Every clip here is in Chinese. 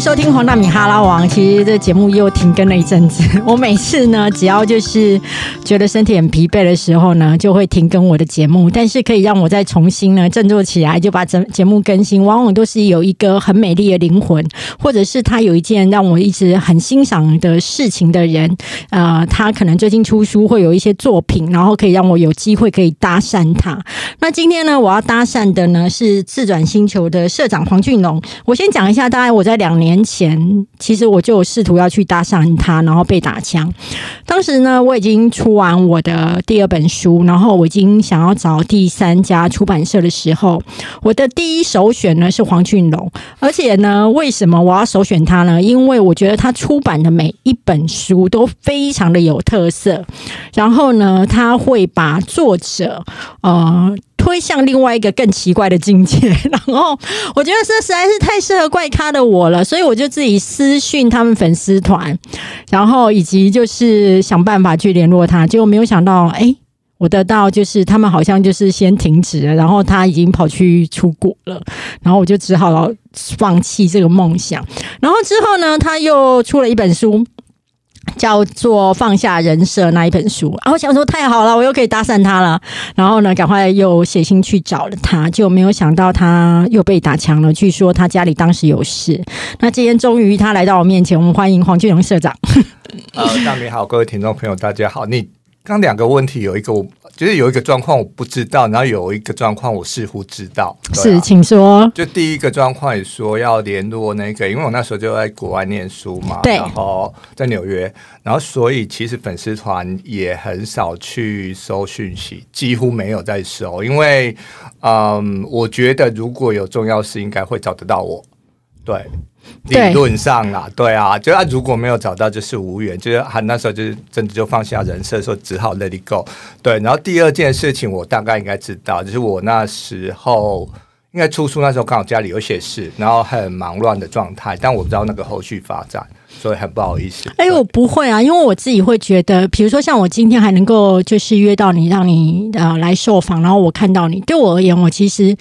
收听黄大米哈拉王。其实这节目又停更了一阵子。我每次呢，只要就是觉得身体很疲惫的时候呢，就会停更我的节目。但是可以让我再重新呢振作起来，就把整节目更新。往往都是有一个很美丽的灵魂，或者是他有一件让我一直很欣赏的事情的人。呃，他可能最近出书，会有一些作品，然后可以让我有机会可以搭讪他。那今天呢，我要搭讪的呢是自转星球的社长黄俊龙。我先讲一下，大概我在两年年前，其实我就试图要去搭讪他，然后被打枪。当时呢，我已经出完我的第二本书，然后我已经想要找第三家出版社的时候，我的第一首选呢是黄俊龙。而且呢，为什么我要首选他呢？因为我觉得他出版的每一本书都非常的有特色，然后呢，他会把作者呃。推向另外一个更奇怪的境界，然后我觉得这实在是太适合怪咖的我了，所以我就自己私讯他们粉丝团，然后以及就是想办法去联络他，结果没有想到，哎，我得到就是他们好像就是先停止了，然后他已经跑去出国了，然后我就只好放弃这个梦想，然后之后呢，他又出了一本书。叫做放下人设那一本书，然后想说太好了，我又可以搭讪他了。然后呢，赶快又写信去找了他，就没有想到他又被打枪了。据说他家里当时有事。那今天终于他来到我面前，我们欢迎黄俊荣社长。呃，大明好，各位听众朋友，大家好。你刚两个问题有一个我。就是有一个状况我不知道，然后有一个状况我似乎知道。是，请说。就第一个状况也说要联络那个，因为我那时候就在国外念书嘛，然后在纽约，然后所以其实粉丝团也很少去收讯息，几乎没有在收，因为嗯，我觉得如果有重要事，应该会找得到我。对。理论上啦，对啊，就他如果没有找到，就是无缘，就是他那时候就是真的就放下人设，说只好 let it go。对，然后第二件事情，我大概应该知道，就是我那时候应该出书那时候刚好家里有些事，然后很忙乱的状态，但我不知道那个后续发展，所以很不好意思。哎，我不会啊，因为我自己会觉得，比如说像我今天还能够就是约到你，让你呃来受访，然后我看到你，对我而言，我其实。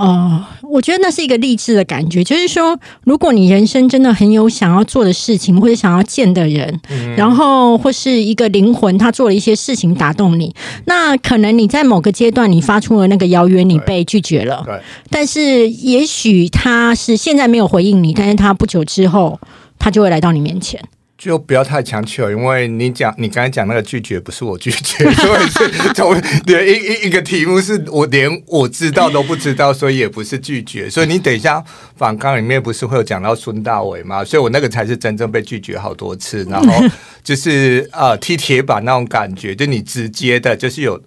哦，我觉得那是一个励志的感觉，就是说，如果你人生真的很有想要做的事情，或者想要见的人，然后或是一个灵魂，他做了一些事情打动你，那可能你在某个阶段你发出了那个邀约，你被拒绝了，对，但是也许他是现在没有回应你，但是他不久之后他就会来到你面前。就不要太强求，因为你讲你刚才讲那个拒绝不是我拒绝，所以是从连一一一个题目是我连我知道都不知道，所以也不是拒绝。所以你等一下反纲里面不是会有讲到孙大伟吗？所以我那个才是真正被拒绝好多次，然后就是呃踢铁板那种感觉，就你直接的，就是有。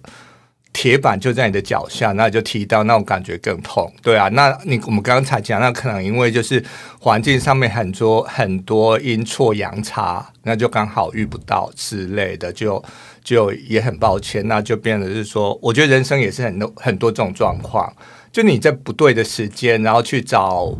铁板就在你的脚下，那就踢到那种感觉更痛，对啊。那你我们刚才讲，那可能因为就是环境上面很多很多阴错阳差，那就刚好遇不到之类的，就就也很抱歉。那就变得是说，我觉得人生也是很多很多这种状况，就你在不对的时间，然后去找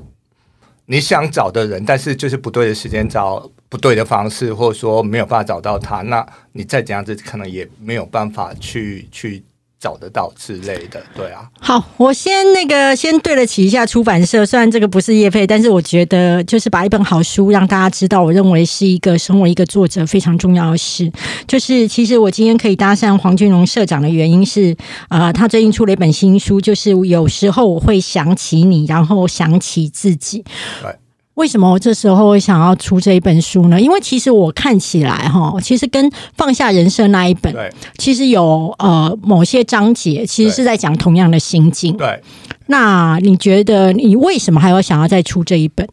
你想找的人，但是就是不对的时间找不对的方式，或者说没有办法找到他，那你再怎样子，可能也没有办法去去。找得到之类的，对啊。好，我先那个先对得起一下出版社，虽然这个不是叶配，但是我觉得就是把一本好书让大家知道，我认为是一个身为一个作者非常重要的事。就是其实我今天可以搭上黄俊荣社长的原因是，呃，他最近出了一本新书，就是有时候我会想起你，然后想起自己。对。为什么我这时候会想要出这一本书呢？因为其实我看起来哈，其实跟放下人生那一本，其实有呃某些章节，其实是在讲同样的心境。对，那你觉得你为什么还要想要再出这一本？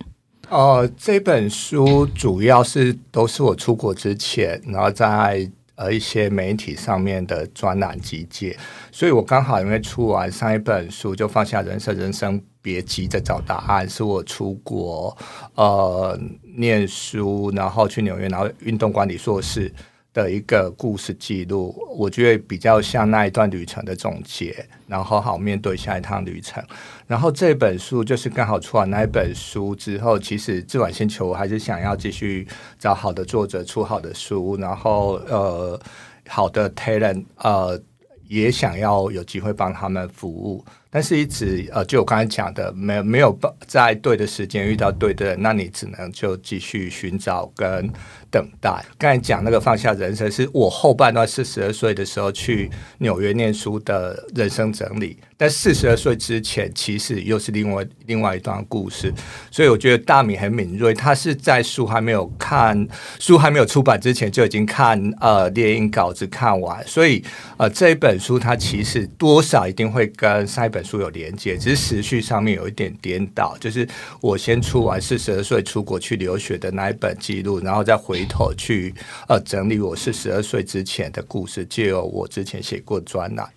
呃，这本书主要是都是我出国之前，然后在呃一些媒体上面的专栏集结，所以我刚好因为出完上一本书，就放下人生人生。别急着找答案，是我出国呃念书，然后去纽约，然后运动管理硕士的一个故事记录。我觉得比较像那一段旅程的总结，然后好面对下一趟旅程。然后这本书就是刚好出完那一本书之后，其实自晚星球我还是想要继续找好的作者出好的书，然后呃好的 talent 呃也想要有机会帮他们服务。但是一直呃，就我刚才讲的，没有没有在对的时间遇到对的人，那你只能就继续寻找跟等待。刚才讲那个放下人生，是我后半段四十二岁的时候去纽约念书的人生整理。但四十二岁之前，其实又是另外另外一段故事，所以我觉得大米很敏锐，他是在书还没有看书还没有出版之前就已经看呃猎鹰稿子看完，所以呃这一本书它其实多少一定会跟上一本书有连接，只是时序上面有一点颠倒，就是我先出完四十二岁出国去留学的那一本记录，然后再回头去呃整理我四十二岁之前的故事，就有我之前写过专栏。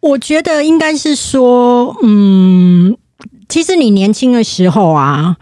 我觉得应该是说，嗯，其实你年轻的时候啊，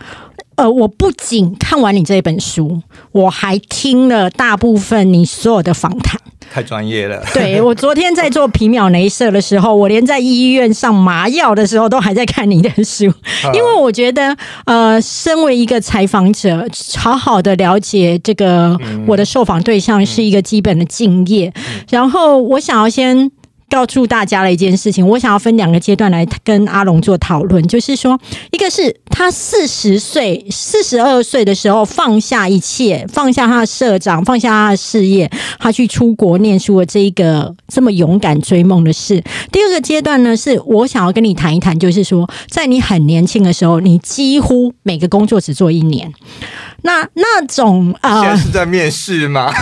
呃，我不仅看完你这本书，我还听了大部分你所有的访谈，太专业了。对我昨天在做皮秒镭射的时候，我连在医院上麻药的时候都还在看你的书，因为我觉得，呃，身为一个采访者，好好的了解这个我的受访对象是一个基本的敬业，然后我想要先。告诉大家了一件事情，我想要分两个阶段来跟阿龙做讨论，就是说，一个是他四十岁、四十二岁的时候放下一切，放下他的社长，放下他的事业，他去出国念书的这一个这么勇敢追梦的事。第二个阶段呢，是我想要跟你谈一谈，就是说，在你很年轻的时候，你几乎每个工作只做一年。那那种啊，现在是在面试吗？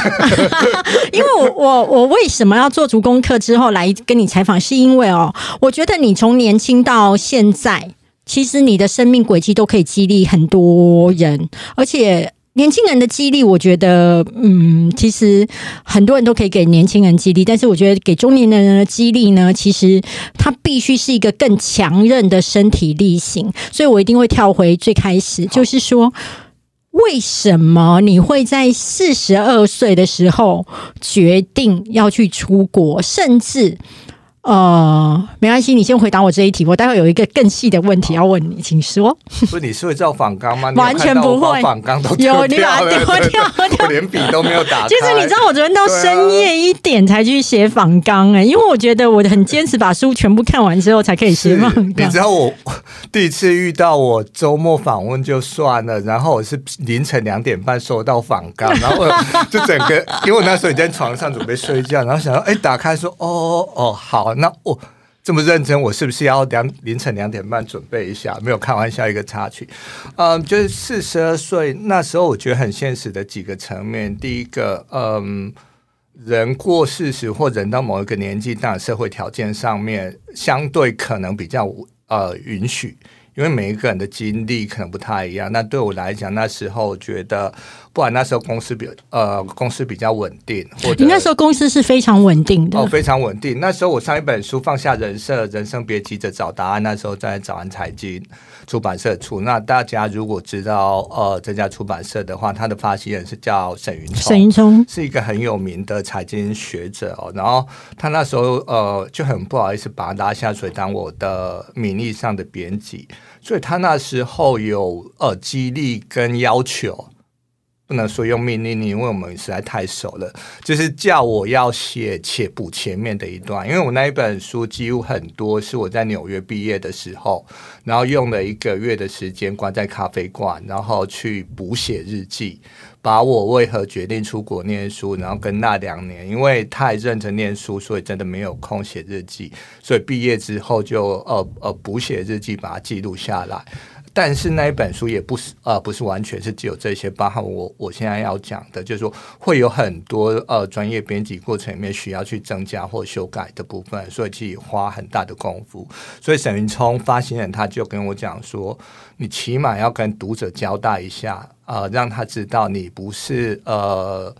因为我我我为什么要做足功课之后来跟你采访？是因为哦，我觉得你从年轻到现在，其实你的生命轨迹都可以激励很多人，而且年轻人的激励，我觉得嗯，其实很多人都可以给年轻人激励，但是我觉得给中年人的激励呢，其实他必须是一个更强韧的身体力行，所以我一定会跳回最开始，就是说。为什么你会在四十二岁的时候决定要去出国，甚至？呃，没关系，你先回答我这一题。我待会有一个更细的问题要问你，请说。不，你是会照仿纲吗？完全不会，仿纲都有你把它 丢掉，我连笔都没有打。其实你知道，我昨天到深夜一点才去写仿纲哎，因为我觉得我很坚持把书全部看完之后才可以写仿纲。你知道我第一次遇到我周末访问就算了，然后我是凌晨两点半收到仿纲，然后就整个，因为我那时候已经在床上准备睡觉，然后想到哎，打开说哦哦好。那我这么认真，我是不是要两凌晨两点半准备一下？没有开玩笑，一个插曲。嗯，就是四十二岁那时候，我觉得很现实的几个层面。第一个，嗯，人过四十或人到某一个年纪，当然社会条件上面相对可能比较呃允许。因为每一个人的经历可能不太一样，那对我来讲，那时候觉得，不然那时候公司比呃公司比较稳定，或者那时候公司是非常稳定的哦，非常稳定。那时候我上一本书放下人设，人生别急着找答案，那时候在早安财经出版社出。那大家如果知道呃这家出版社的话，他的发行人是叫沈云聪，沈云聪是一个很有名的财经学者哦。然后他那时候呃就很不好意思把他拉下水当我的名义上的编辑。所以他那时候有呃激励跟要求，不能说用命令你，因为我们实在太熟了，就是叫我要写且补前面的一段，因为我那一本书几乎很多是我在纽约毕业的时候，然后用了一个月的时间关在咖啡馆，然后去补写日记。把我为何决定出国念书，然后跟那两年，因为太认真念书，所以真的没有空写日记，所以毕业之后就呃呃补写日记，把它记录下来。但是那一本书也不是呃不是完全是只有这些，包含我我现在要讲的，就是说会有很多呃专业编辑过程里面需要去增加或修改的部分，所以其实花很大的功夫。所以沈云聪发行人他就跟我讲说，你起码要跟读者交代一下，呃，让他知道你不是呃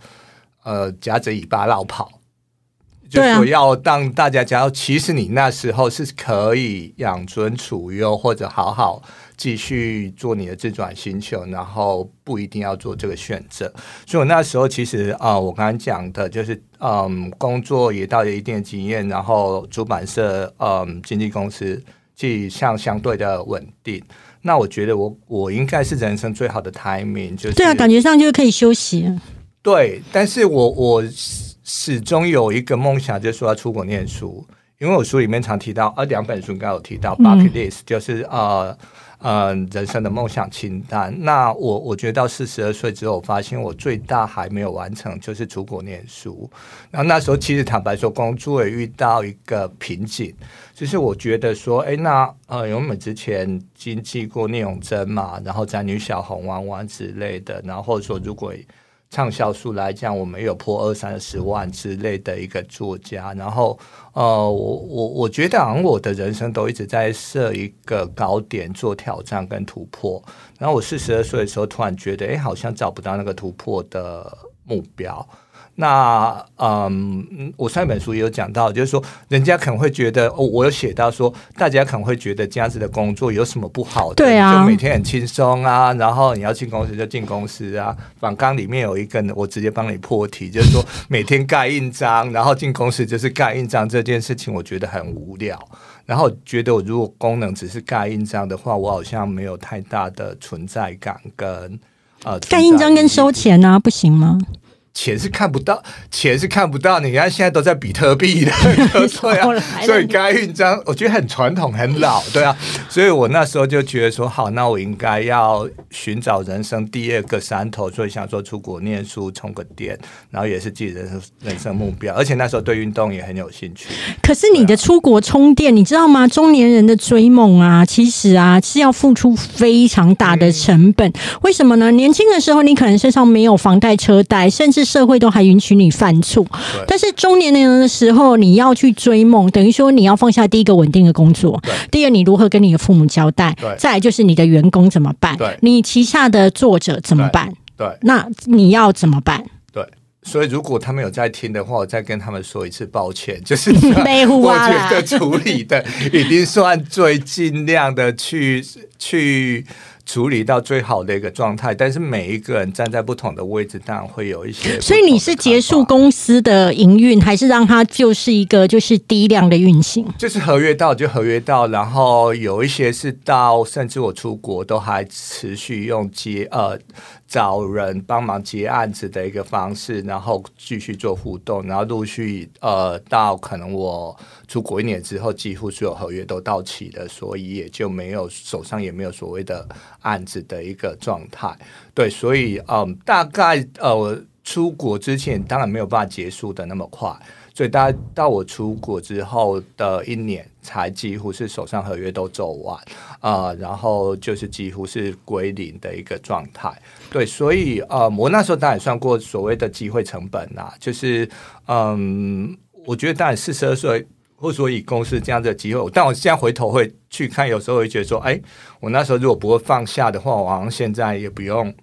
呃夹着尾巴绕跑。就说要让大家知道，其实你那时候是可以养尊处优，或者好好继续做你的自转星球，然后不一定要做这个选择。所以我那时候其实啊，我刚刚讲的就是，嗯，工作也到了一定的经验，然后出版社，嗯，经纪公司，即像相对的稳定。那我觉得我我应该是人生最好的 timing，就是对啊，感觉上就是可以休息。对，但是我我。始终有一个梦想，就是说要出国念书，因为我书里面常提到，呃，两本书应该有提到 bucket list，就是呃。呃，人生的梦想清单。那我我觉得到四十二岁之后，发现我最大还没有完成，就是出国念书。然后那时候其实坦白说，工作也遇到一个瓶颈，就是我觉得说，哎，那呃，因为我们之前经济过聂永贞嘛，然后在女小红玩玩之类的，然后说如果。畅销书来讲，我们有破二三十万之类的一个作家，然后呃，我我我觉得好像我的人生都一直在设一个高点做挑战跟突破，然后我四十二岁的时候突然觉得，哎，好像找不到那个突破的目标。那嗯，我上一本书也有讲到，就是说，人家可能会觉得，哦，我有写到说，大家可能会觉得这样子的工作有什么不好的？对啊，就每天很轻松啊，然后你要进公司就进公司啊。反纲里面有一个，我直接帮你破题，就是说每天盖印章，然后进公司就是盖印章这件事情，我觉得很无聊。然后觉得我如果功能只是盖印章的话，我好像没有太大的存在感跟呃，盖印章跟收钱啊，不行吗？钱是看不到，钱是看不到。你看现在都在比特币的，对啊，所以该印章我觉得很传统、很老，对啊。所以我那时候就觉得说，好，那我应该要寻找人生第二个山头，所以想说出国念书充个电，然后也是自己人生人生目标。而且那时候对运动也很有兴趣。可是你的出国充电，你知道吗？中年人的追梦啊，其实啊是要付出非常大的成本。为什么呢？年轻的时候你可能身上没有房贷、车贷，甚至社会都还允许你犯错，但是中年人的时候，你要去追梦，等于说你要放下第一个稳定的工作，第二你如何跟你的父母交代，再来就是你的员工怎么办，你旗下的作者怎么办？对，那你要怎么办？对，所以如果他们有在听的话，我再跟他们说一次抱歉，就是 我觉得处理的已经算最尽量的去去。处理到最好的一个状态，但是每一个人站在不同的位置，当然会有一些。所以你是结束公司的营运，还是让它就是一个就是低量的运行？就是合约到就合约到，然后有一些是到，甚至我出国都还持续用接呃。找人帮忙接案子的一个方式，然后继续做互动，然后陆续呃到可能我出国一年之后，几乎所有合约都到期了，所以也就没有手上也没有所谓的案子的一个状态。对，所以嗯，大概呃出国之前当然没有办法结束的那么快。所以，大家到我出国之后的一年，才几乎是手上合约都走完啊，然后就是几乎是归零的一个状态。对，所以呃，我那时候当然算过所谓的机会成本呐，就是嗯，我觉得当然四十二岁，或所以公司这样的机会，但我现在回头会去看，有时候会觉得说，哎，我那时候如果不会放下的话，我好像现在也不用。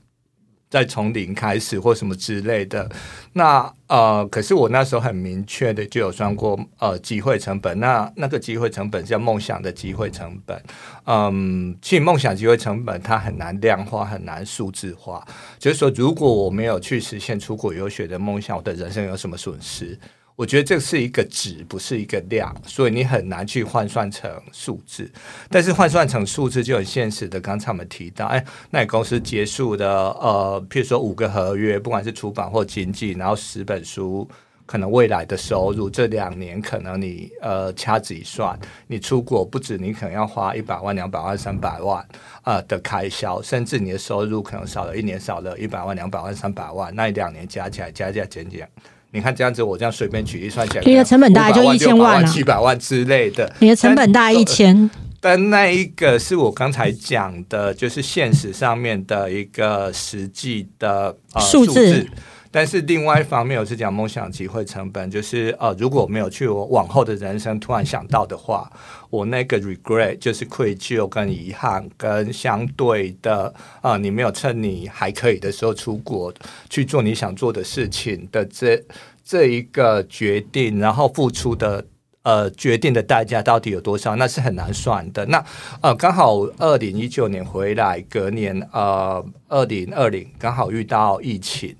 再从零开始或什么之类的，那呃，可是我那时候很明确的就有算过呃机会成本，那那个机会成本叫梦想的机会成本，嗯，其实梦想机会成本它很难量化，很难数字化，就是说如果我没有去实现出国游学的梦想，我的人生有什么损失？我觉得这是一个值，不是一个量，所以你很难去换算成数字。但是换算成数字就很现实的。刚才我们提到，哎，那公司结束的，呃，譬如说五个合约，不管是出版或经济，然后十本书，可能未来的收入，这两年可能你呃掐指一算，你出国不止你可能要花一百万、两百万、三百万啊的开销，甚至你的收入可能少了一年少了一百万、两百万、三百万，那两年加起来加加减减。你看这样子，我这样随便举例算起来，你的成本大概就一千万、几百万之类的。你的成本大概一千，但那一个是我刚才讲的，就是现实上面的一个实际的数字。但是另外一方面，我是讲梦想机会成本，就是呃，如果没有去我往后的人生突然想到的话，我那个 regret 就是愧疚跟遗憾，跟相对的啊，你没有趁你还可以的时候出国去做你想做的事情的这这一个决定，然后付出的呃决定的代价到底有多少，那是很难算的。那呃，刚好二零一九年回来，隔年呃二零二零刚好遇到疫情。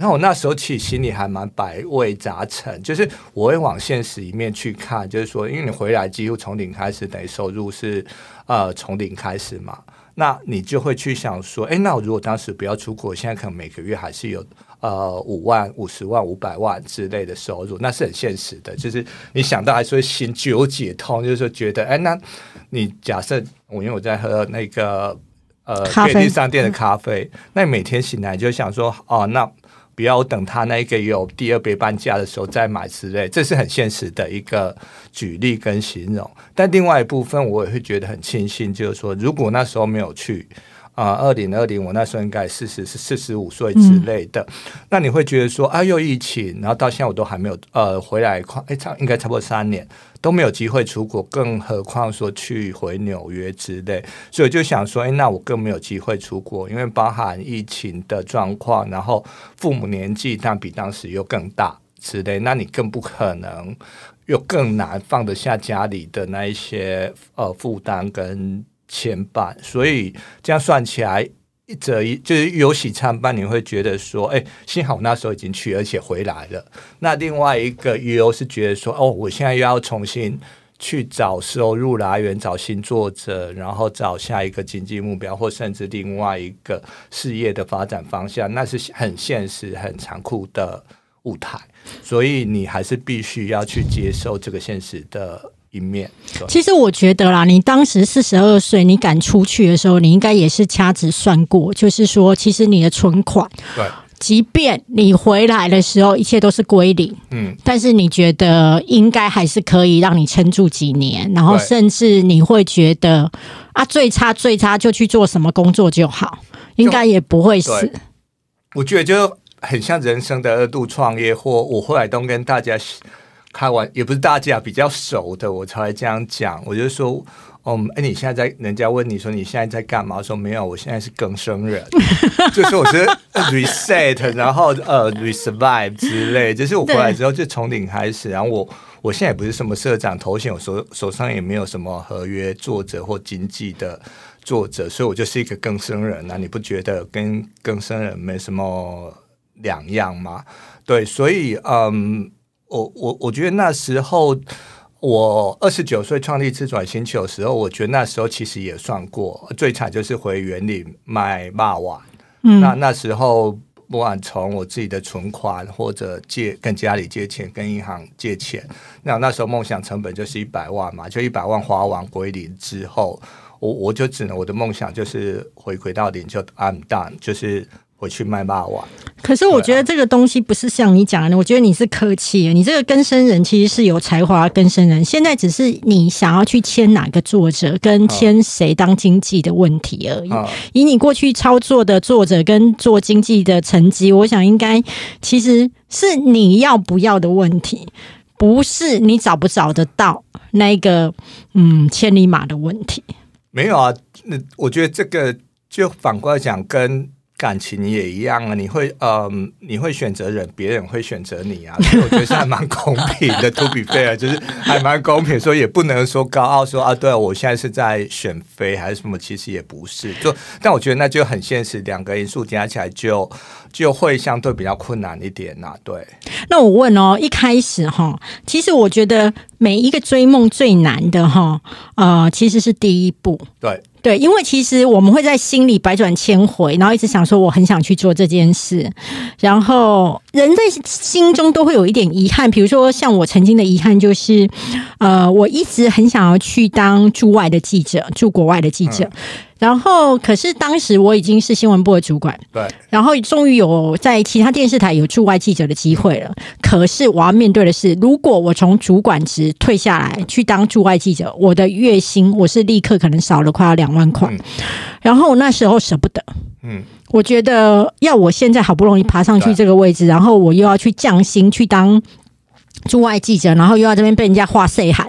然后我那时候其实心里还蛮百味杂陈，就是我会往现实一面去看，就是说，因为你回来几乎从零开始，等于收入是呃从零开始嘛。那你就会去想说，哎，那我如果当时不要出国，现在可能每个月还是有呃五万、五十万、五百万之类的收入，那是很现实的。就是你想到还是会心纠结痛，就是说觉得，哎，那你假设我因为我在喝那个呃便利商店的咖啡，那你每天醒来就想说，哦，那。不要等他那个有第二杯半价的时候再买之类，这是很现实的一个举例跟形容。但另外一部分，我也会觉得很庆幸，就是说，如果那时候没有去。啊，二零二零，我那时候应该四十是四十五岁之类的。那你会觉得说，啊，又疫情，然后到现在我都还没有呃回来，快哎差应该差不多三年都没有机会出国，更何况说去回纽约之类。所以就想说，哎，那我更没有机会出国，因为包含疫情的状况，然后父母年纪但比当时又更大之类，那你更不可能又更难放得下家里的那一些呃负担跟。牵绊，所以这样算起来，一则一就是有喜参半，你会觉得说，哎，幸好那时候已经去，而且回来了。那另外一个忧是觉得说，哦，我现在又要重新去找收入来源，找新作者，然后找下一个经济目标，或甚至另外一个事业的发展方向，那是很现实、很残酷的舞台。所以你还是必须要去接受这个现实的。一面，其实我觉得啦，你当时四十二岁，你敢出去的时候，你应该也是掐指算过，就是说，其实你的存款，对，即便你回来的时候一切都是归零，嗯，但是你觉得应该还是可以让你撑住几年，然后甚至你会觉得啊，最差最差就去做什么工作就好，应该也不会死。我觉得就很像人生的二度创业，或我后来都跟大家。开玩也不是大家比较熟的，我才会这样讲。我就说，嗯，哎，你现在在人家问你说你现在在干嘛？说没有，我现在是更生人，就是我是 reset，然后呃 resurvive 之类。就是我回来之后就从零开始。然后我我现在也不是什么社长头衔，我手手上也没有什么合约作者或经济的作者，所以我就是一个更生人那你不觉得跟更生人没什么两样吗？对，所以嗯。我我我觉得那时候我二十九岁创立自转星球的时候，我觉得那时候其实也算过最惨就是回园里卖骂碗。嗯，那那时候不管从我自己的存款或者借跟家里借钱，跟银行借钱，那那时候梦想成本就是一百万嘛，就一百万花完归零之后，我我就只能我的梦想就是回归到零，就 I'm done，就是。回去卖霸王。可是我觉得这个东西不是像你讲的，我觉得你是客气。你这个根生人其实是有才华根生人，现在只是你想要去签哪个作者，跟签谁当经济的问题而已。以你过去操作的作者跟做经济的成绩，我想应该其实是你要不要的问题，不是你找不找得到那个嗯千里马的问题。没有啊，那我觉得这个就反过来讲跟。感情也一样啊，你会嗯，你会选择人，别人会选择你啊，所以我觉得是还蛮公平的。To be fair，就是还蛮公平，所以也不能说高傲说啊，对我现在是在选妃还是什么，其实也不是。就但我觉得那就很现实，两个因素加起来就就会相对比较困难一点呐。对。那我问哦，一开始哈，其实我觉得每一个追梦最难的哈，呃，其实是第一步。对。对，因为其实我们会在心里百转千回，然后一直想说我很想去做这件事，然后人在心中都会有一点遗憾。比如说，像我曾经的遗憾就是，呃，我一直很想要去当驻外的记者，驻国外的记者。然后，可是当时我已经是新闻部的主管，对。然后终于有在其他电视台有驻外记者的机会了。可是我要面对的是，如果我从主管职退下来去当驻外记者，我的月薪我是立刻可能少了快要两万块。然后那时候舍不得，嗯，我觉得要我现在好不容易爬上去这个位置，然后我又要去降薪去当。驻外记者，然后又要这边被人家画 C 喊，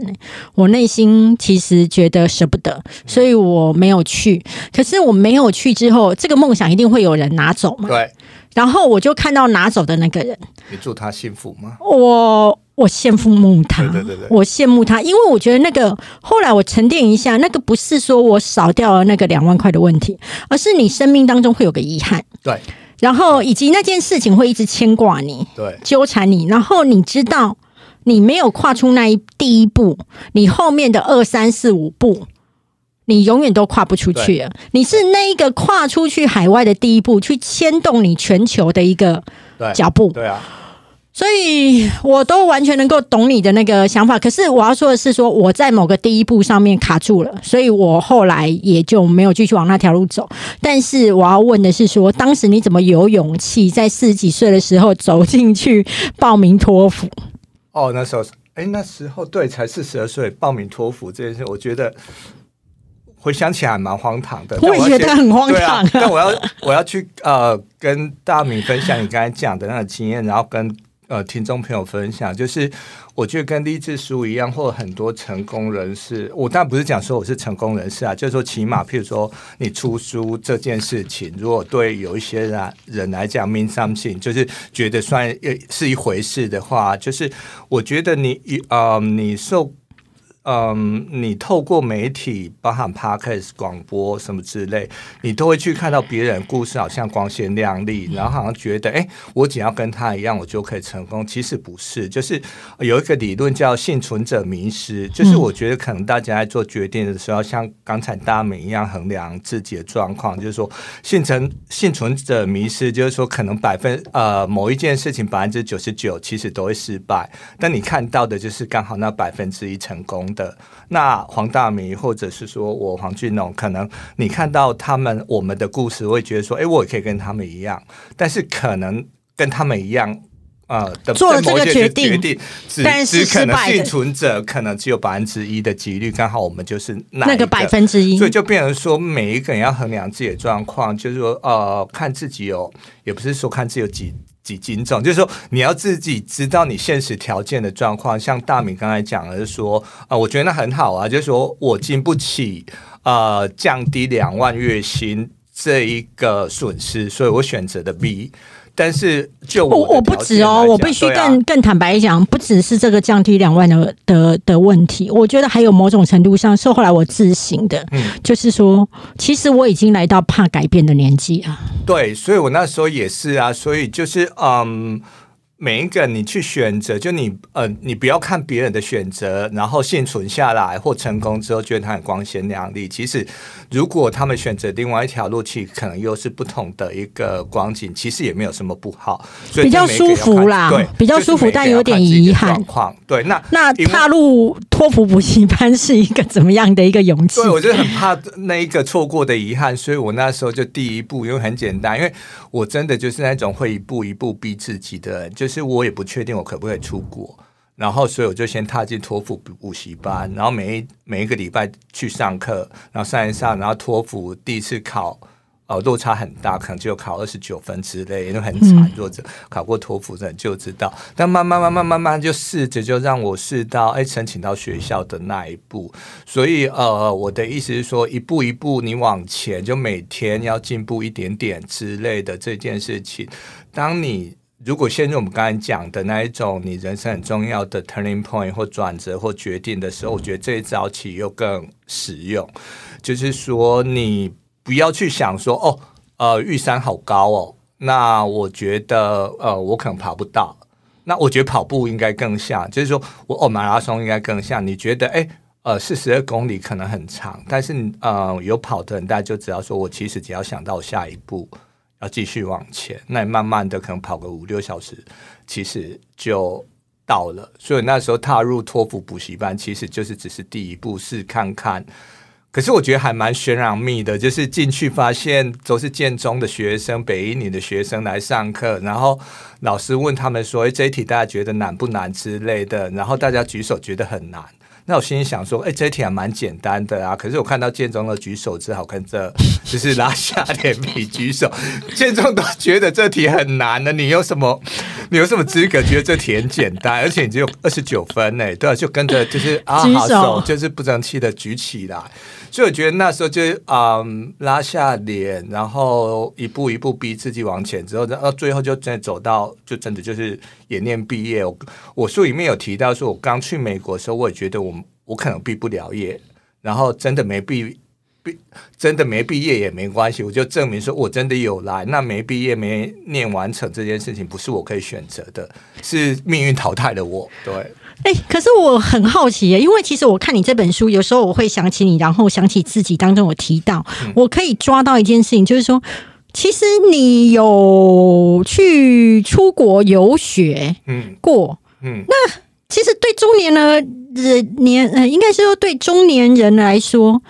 我内心其实觉得舍不得，所以我没有去。可是我没有去之后，这个梦想一定会有人拿走嘛？对。然后我就看到拿走的那个人，你祝他幸福吗？我我羡慕他，对对对，我羡慕他，因为我觉得那个后来我沉淀一下，那个不是说我少掉了那个两万块的问题，而是你生命当中会有个遗憾。对。然后以及那件事情会一直牵挂你，对，纠缠你。然后你知道，你没有跨出那一第一步，你后面的二三四五步你永远都跨不出去了。你是那一个跨出去海外的第一步，去牵动你全球的一个脚步。对啊，所以我都完全能够懂你的那个想法。可是我要说的是说我在某个第一步上面卡住了，所以我后来也就没有继续往那条路走。但是我要问的是说当时你怎么有勇气在四十几岁的时候走进去报名托福？哦，那时候，哎，那时候对，才四十二岁报名托福这件事，我觉得回想起来蛮荒唐的。我也觉得很荒唐。但我要我要去呃跟大明分享你刚才讲的那个经验，然后跟呃听众朋友分享，就是我觉得跟励志书一样，或很多成功人士，我当然不是讲说我是成功人士啊，就是说起码譬如说你出书这件事情，如果对有一些人人来讲 mean something，就是觉得算是一回事的话，就是我觉得你呃你受。嗯，你透过媒体，包含 podcast、广播什么之类，你都会去看到别人故事，好像光鲜亮丽，然后好像觉得，哎，我只要跟他一样，我就可以成功。其实不是，就是有一个理论叫幸存者迷失，就是我觉得可能大家在做决定的时候，像刚才大美一样衡量自己的状况，就是说幸存幸存者迷失，就是说可能百分呃某一件事情百分之九十九其实都会失败，但你看到的就是刚好那百分之一成功。的那黄大明，或者是说我黄俊龙，可能你看到他们我们的故事，会觉得说，哎，我也可以跟他们一样，但是可能跟他们一样，呃，的做了这个决定，决定，只但是只可能幸存者可能只有百分之一的几率，刚好我们就是那个百分之一，所以就变成说，每一个人要衡量自己的状况，就是说，呃，看自己有，也不是说看自己有几。几斤重，就是说你要自己知道你现实条件的状况。像大米刚才讲的，是说啊，我觉得那很好啊，就是说我经不起呃降低两万月薪这一个损失，所以我选择的 B。但是就我我不止哦，我必须更更坦白讲，不只是这个降低两万的的的问题，我觉得还有某种程度上是后来我自省的，嗯，就是说，其实我已经来到怕改变的年纪啊。对，所以我那时候也是啊，所以就是嗯。每一个你去选择，就你呃，你不要看别人的选择，然后幸存下来或成功之后，觉得他很光鲜亮丽。其实，如果他们选择另外一条路，去可能又是不同的一个光景。其实也没有什么不好，所以比较舒服啦，对，比较舒服，但有点遗憾。况对，那那踏入托福补习班是一个怎么样的一个勇气？对，我就很怕那一个错过的遗憾，所以我那时候就第一步，因为很简单，因为我真的就是那种会一步一步逼自己的人，就。是我也不确定我可不可以出国，然后所以我就先踏进托福补习班，然后每一每一个礼拜去上课，然后上一上，然后托福第一次考，呃，落差很大，可能就考二十九分之类，因为很惨。弱者考过托福的就知道，但慢慢慢慢慢慢就试着就让我试到哎申请到学校的那一步。所以呃，我的意思是说，一步一步你往前，就每天要进步一点点之类的这件事情，当你。如果陷入我们刚才讲的那一种你人生很重要的 turning point 或转折或决定的时候，我觉得这一早起又更实用。就是说，你不要去想说，哦，呃，玉山好高哦，那我觉得，呃，我可能爬不到。那我觉得跑步应该更像，就是说我哦，马拉松应该更像。你觉得，哎，呃，四十二公里可能很长，但是，呃，有跑的人大家就只要，说我其实只要想到下一步。要继续往前，那你慢慢的可能跑个五六小时，其实就到了。所以那时候踏入托福补习班，其实就是只是第一步，试看看。可是我觉得还蛮悬染密的，就是进去发现都是建中的学生、北一女的学生来上课，然后老师问他们说：“哎，这一题大家觉得难不难之类的？”然后大家举手觉得很难。那我心里想说，哎，这题还蛮简单的啊。可是我看到建中的举手，只好跟着就是拉下脸皮举手。建中都觉得这题很难的，你有什么？你有什么资格觉得这题很简单？而且你只有二十九分呢？对啊，就跟着就是啊，好手就是不争气的举起来。所以我觉得那时候就嗯拉下脸，然后一步一步逼自己往前，之后然后最后就真的走到，就真的就是演练毕业。我我书里面有提到说，我刚去美国的时候，我也觉得我我可能毕不了业，然后真的没毕毕，真的没毕业也没关系，我就证明说我真的有来。那没毕业没念完成这件事情，不是我可以选择的，是命运淘汰了我。对。哎、可是我很好奇耶，因为其实我看你这本书，有时候我会想起你，然后想起自己当中有提到，嗯我可以抓到一件事情，就是说，其实你有去出国游学嗯过。嗯，那其实对中年呢人年，呃，应该是说对中年人来说。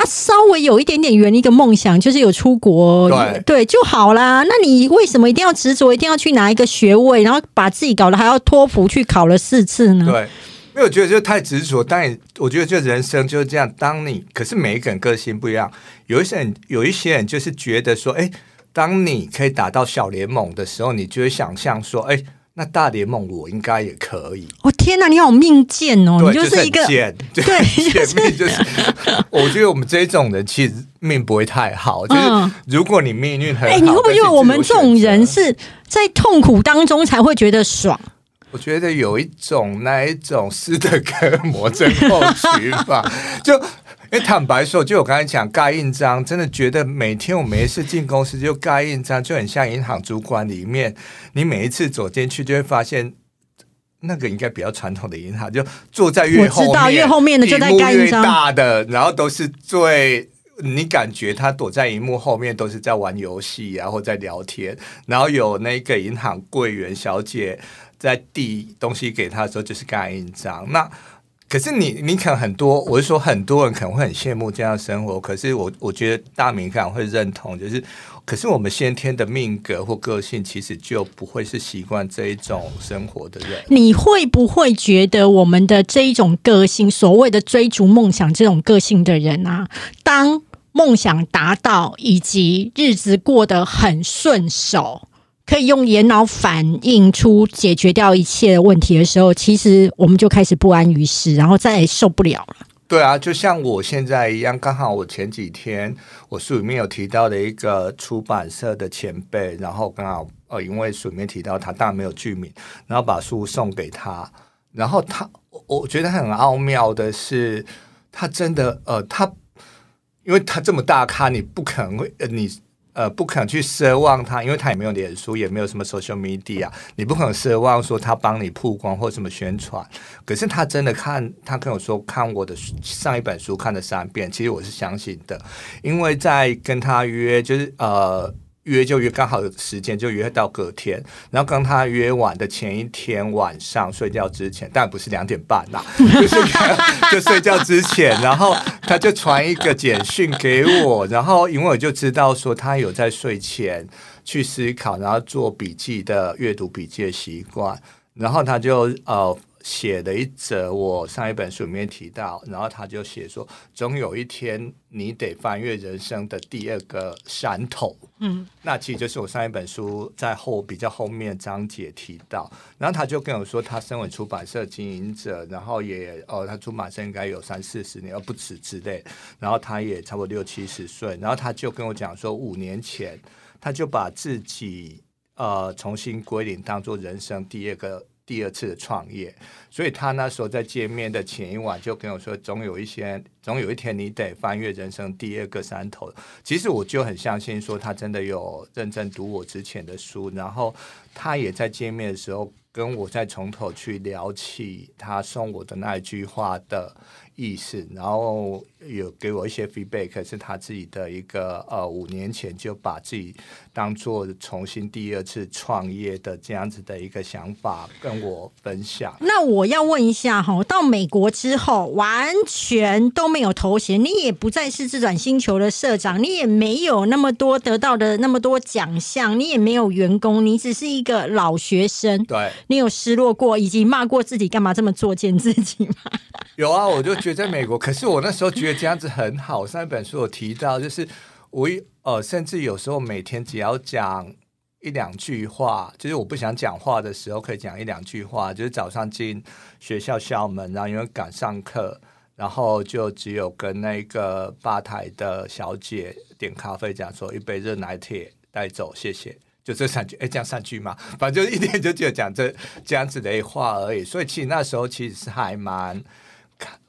啊，稍微有一点点圆一个梦想，就是有出国，对对就好啦。那你为什么一定要执着，一定要去拿一个学位，然后把自己搞得还要托福去考了四次呢？对。因为我觉得就太执着，当然，我觉得就人生就是这样。当你可是每一个人个性不一样，有一些人有一些人就是觉得说，哎，当你可以打到小联盟的时候，你就会想象说，哎，那大联盟我应该也可以。哦天哪，你好命贱哦！你，就是一个很贱，对就是贱命就是。我觉得我们这种人其实命不会太好，就是嗯如果你命运很好，哎、你会不会觉得我们这种人是是在痛苦当中才会觉得爽？我觉得有一种那一种斯德哥尔摩症候群吧，就因为坦白说，就我刚才讲盖印章，真的觉得每天我没事进公司就盖印章，就很像银行主管里面，你每一次走进去就会发现。那个应该比较传统的银行，就坐在越后面，我知道越后面的就在盖印章大的，然后都是最你感觉他躲在荧幕后面都是在玩游戏啊，或在聊天，然后有那个银行柜员小姐在递东西给他的时候，就是盖印章。那可是你，你可能很多，我是说很多人可能会很羡慕这样的生活。可是我我觉得大明可能会认同，就是可是我们先天的命格或个性，其实就不会是习惯这一种生活的人。你会不会觉得我们的这一种个性，所谓的追逐梦想这种个性的人啊，当梦想达到，以及日子过得很顺手，可以用眼脑反映出解决掉一切的问题的时候，其实我们就开始不安于世，然后再也受不了了。对啊，就像我现在一样，刚好我前几天我书里面有提到的一个出版社的前辈，然后刚好呃，因为书里面提到他当然没有剧名，然后把书送给他，然后他我觉得很奥妙的是，他真的呃，他因为他这么大咖，你不可能会呃你。呃，不可能去奢望他，因为他也没有脸书，也没有什么 social media，你不可能奢望说他帮你曝光或什么宣传。可是他真的看，他跟我说看我的上一本书看了三遍，其实我是相信的，因为在跟他约，就是呃约就约刚好时间就约到隔天，然后跟他约完的前一天晚上睡觉之前，但不是两点半啦，就是 就睡觉之前，然后他就传一个简讯给我，然后因为我就知道说他有在睡前去思考，然后做笔记的阅读笔记的习惯，然后他就呃。写的一则我上一本书里面提到，然后他就写说，总有一天你得翻越人生的第二个山头。嗯，那其实就是我上一本书在后比较后面章节提到，然后他就跟我说，他身为出版社经营者，然后也哦，他出版社应该有三四十年，而不止之类，然后他也差不多六七十岁，然后他就跟我讲说，五年前他就把自己呃重新归零，当做人生第二个。第二次的创业，所以他那时候在见面的前一晚就跟我说，总有一些，总有一天你得翻越人生第二个山头。其实我就很相信，说他真的有认真读我之前的书，然后他也在见面的时候跟我再从头去聊起他送我的那一句话的意思，然后有给我一些 feedback，是他自己的一个呃五年前就把自己当做重新第二次创业的这样子的一个想法跟我分享。那我要问一下哈，到美国之后完全都没有头衔，你也不再是自转星球的社长，你也没有那么多得到的那么多奖项，你也没有员工，你只是一个老学生。对，你有失落过，以及骂过自己干嘛这么作践自己吗？有啊，我就觉得在美国，可是我那时候觉得这样子很好。上一本书有提到，就是我呃，甚至有时候每天只要讲一两句话，就是我不想讲话的时候，可以讲一两句话。就是早上进学校校门，然后因为赶上课，然后就只有跟那个吧台的小姐点咖啡，讲说一杯热奶铁带走，谢谢。就这三句，哎，这样三句嘛，反正就一天就只有讲这这样子的话而已。所以其实那时候其实是还蛮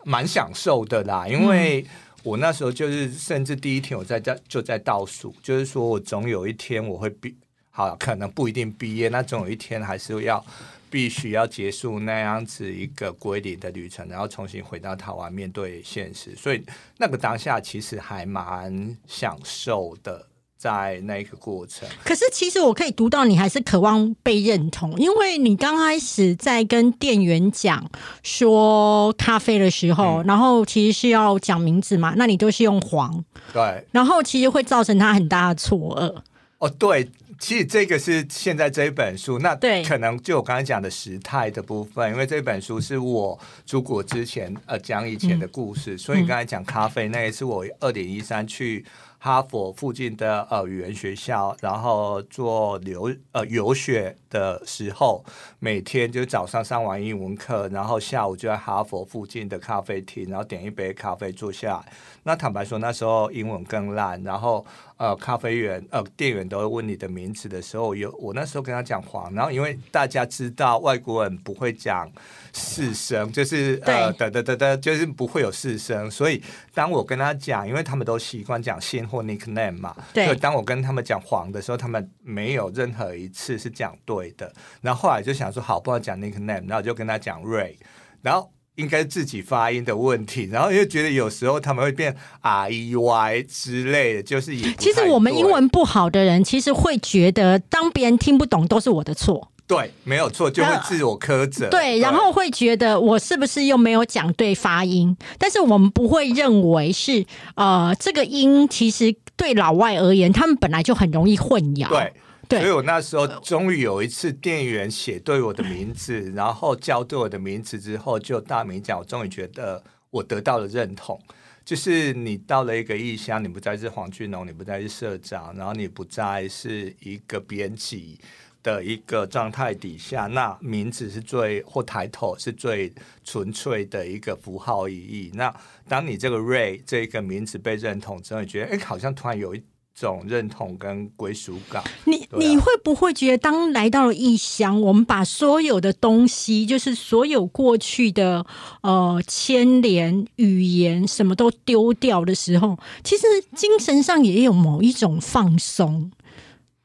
蛮享受的啦，因为我那时候就是甚至第一天我在家就在倒数，就是说我总有一天我会毕好，可能不一定毕业，那总有一天还是要必须要结束那样子一个归零的旅程，然后重新回到台湾面对现实。所以那个当下其实还蛮享受的。在那一个过程，可是其实我可以读到你还是渴望被认同，因为你刚开始在跟店员讲说咖啡的时候，然后其实是要讲名字嘛，那你都是用黄，对，然后其实会造成他很大的错愕。哦，对，其实这个是现在这一本书，那对，可能就我刚才讲的时态的部分，因为这本书是我出国之前呃讲以前的故事，所以刚才讲咖啡那也是，我二点一三去。哈佛附近的呃语言学校，然后做留呃游学的时候，每天就早上上完英文课，然后下午就在哈佛附近的咖啡厅，然后点一杯咖啡坐下来。那坦白说，那时候英文更烂，然后呃咖啡员呃店员都会问你的名字的时候，有我那时候跟他讲黄，然后因为大家知道外国人不会讲四声，就是呃的的的的，就是不会有四声，所以当我跟他讲，因为他们都习惯讲姓。或 nickname 嘛，所以当我跟他们讲黄的时候，他们没有任何一次是讲对的。然后后来就想说，好，不好讲 nickname，然后我就跟他讲 Ray，然后应该自己发音的问题。然后又觉得有时候他们会变 R E Y 之类的，就是其实我们英文不好的人，其实会觉得当别人听不懂都是我的错。对，没有错，就会自我苛责。对，然后会觉得我是不是又没有讲对发音？但是我们不会认为是呃，这个音其实对老外而言，他们本来就很容易混淆。对，对。所以我那时候终于有一次，店员写对我的名字，然后叫对我的名字之后，就大名讲，我终于觉得我得到了认同。就是你到了一个异乡，你不再是黄俊龙，你不再是社长，然后你不再是一个编辑。的一个状态底下，那名字是最或抬头是最纯粹的一个符号意义。那当你这个 Ray 这个名字被认同之后，你觉得哎，好像突然有一种认同跟归属感。你你会不会觉得，当来到了异乡，我们把所有的东西，就是所有过去的呃牵连、语言什么都丢掉的时候，其实精神上也有某一种放松。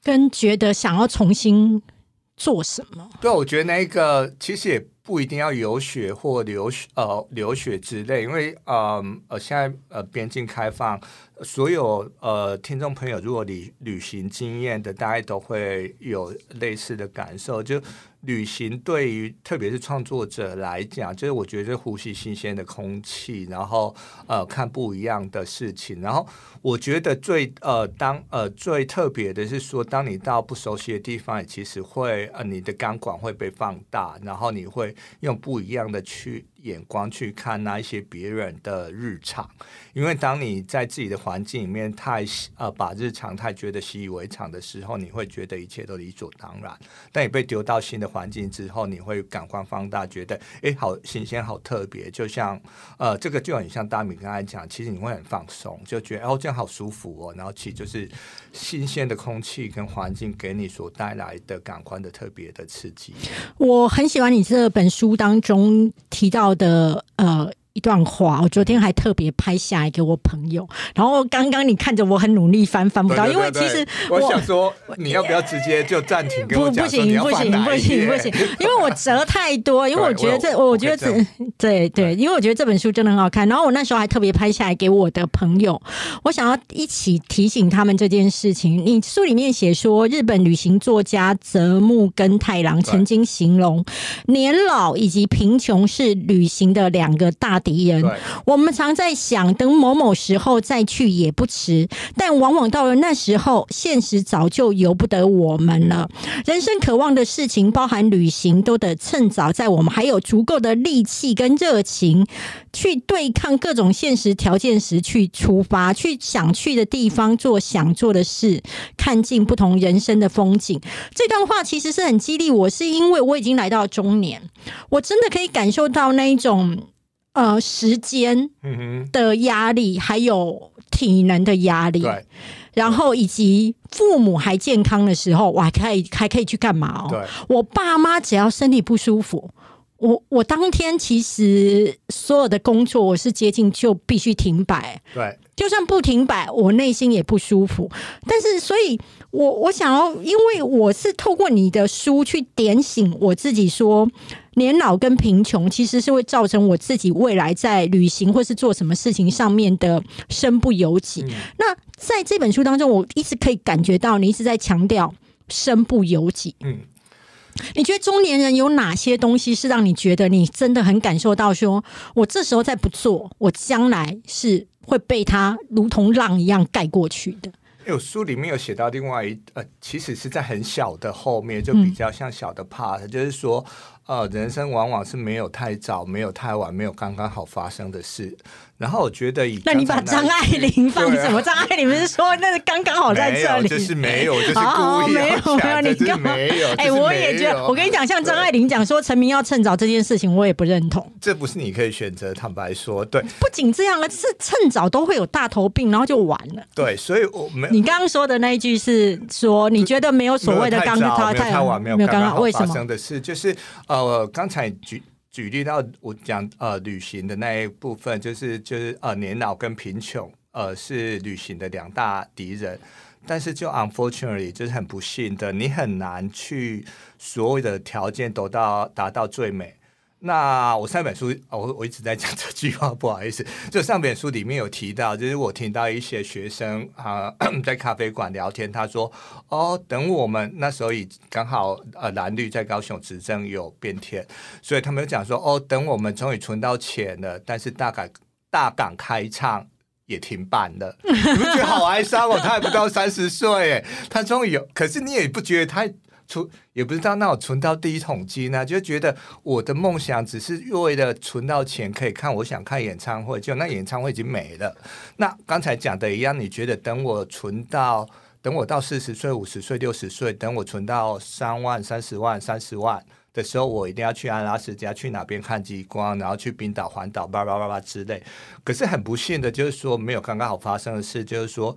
跟觉得想要重新做什么？对，我觉得那个其实也不一定要有血或流血呃流血之类，因为呃呃现在呃边境开放，所有呃听众朋友如果旅旅行经验的，大家都会有类似的感受，就。旅行对于特别是创作者来讲，就是我觉得呼吸新鲜的空气，然后呃看不一样的事情，然后我觉得最呃当呃最特别的是说，当你到不熟悉的地方，其实会呃你的钢管会被放大，然后你会用不一样的去。眼光去看那一些别人的日常，因为当你在自己的环境里面太呃把日常太觉得习以为常的时候，你会觉得一切都理所当然。但你被丢到新的环境之后，你会感官放大，觉得哎好新鲜好特别。就像呃这个就很像大米刚才讲，其实你会很放松，就觉得哦这样好舒服哦。然后其实就是新鲜的空气跟环境给你所带来的感官的特别的刺激。我很喜欢你这本书当中提到。的呃。一段话，我昨天还特别拍下来给我朋友。然后刚刚你看着我很努力翻，翻不到，因为其实我想说，你要不要直接就暂停？不，不行，不行，不行，不行，因为我折太多。因为我觉得这，我觉得这，对对，因为我觉得这本书真的很好看。然后我那时候还特别拍下来给我的朋友，我想要一起提醒他们这件事情。你书里面写说，日本旅行作家泽木根太郎曾经形容年老以及贫穷是旅行的两个大。敌人，我们常在想，等某某时候再去也不迟，但往往到了那时候，现实早就由不得我们了。人生渴望的事情，包含旅行，都得趁早，在我们还有足够的力气跟热情去对抗各种现实条件时，去出发，去想去的地方，做想做的事，看尽不同人生的风景。这段话其实是很激励我，是因为我已经来到中年，我真的可以感受到那一种。呃，时间的压力，还有体能的压力，对，然后以及父母还健康的时候，我还可以还可以去干嘛哦？对，我爸妈只要身体不舒服，我我当天其实所有的工作我是接近就必须停摆，对，就算不停摆，我内心也不舒服。但是，所以我我想要，因为我是透过你的书去点醒我自己，说年老跟贫穷其实是会造成我自己未来在旅行或是做什么事情上面的身不由己。那在这本书当中，我一直可以感觉到你一直在强调身不由己。嗯。你觉得中年人有哪些东西是让你觉得你真的很感受到？说我这时候再不做，我将来是会被他如同浪一样盖过去的。有书里面有写到另外一呃，其实是在很小的后面，就比较像小的 part，就是说。呃，人生往往是没有太早，没有太晚，没有刚刚好发生的事。然后我觉得，以那你把张爱玲放什么？张爱玲不是说那是刚刚好在这里？就是没有，就是故意没有没有，你干嘛？没有。哎，我也觉得，我跟你讲，像张爱玲讲说成名要趁早这件事情，我也不认同。这不是你可以选择。坦白说，对，不仅这样啊，是趁早都会有大头病，然后就完了。对，所以我没你刚刚说的那一句是说，你觉得没有所谓的刚刚太晚，没有刚刚好发生的事，就是呃，刚才举举例到我讲呃旅行的那一部分，就是就是呃年老跟贫穷呃是旅行的两大敌人，但是就 unfortunately 就是很不幸的，你很难去所有的条件都到达到最美。那我上本书，我我一直在讲这句话，不好意思。就上本书里面有提到，就是我听到一些学生啊，在咖啡馆聊天，他说：“哦，等我们那时候已刚好呃蓝绿在高雄执政有变天，所以他们讲说：哦，等我们终于存到钱了，但是大港大港开唱也停办了，你不觉得好哀伤哦？他还不到三十岁，他终于有，可是你也不觉得他。”存也不知道那我存到第一桶金呢，就觉得我的梦想只是为了存到钱可以看我想看演唱会，就那演唱会已经没了。那刚才讲的一样，你觉得等我存到等我到四十岁、五十岁、六十岁，等我存到三万、三十万、三十万的时候，我一定要去阿拉斯加去哪边看极光，然后去冰岛环岛，叭叭叭叭之类。可是很不幸的就是说，没有刚刚好发生的事，就是说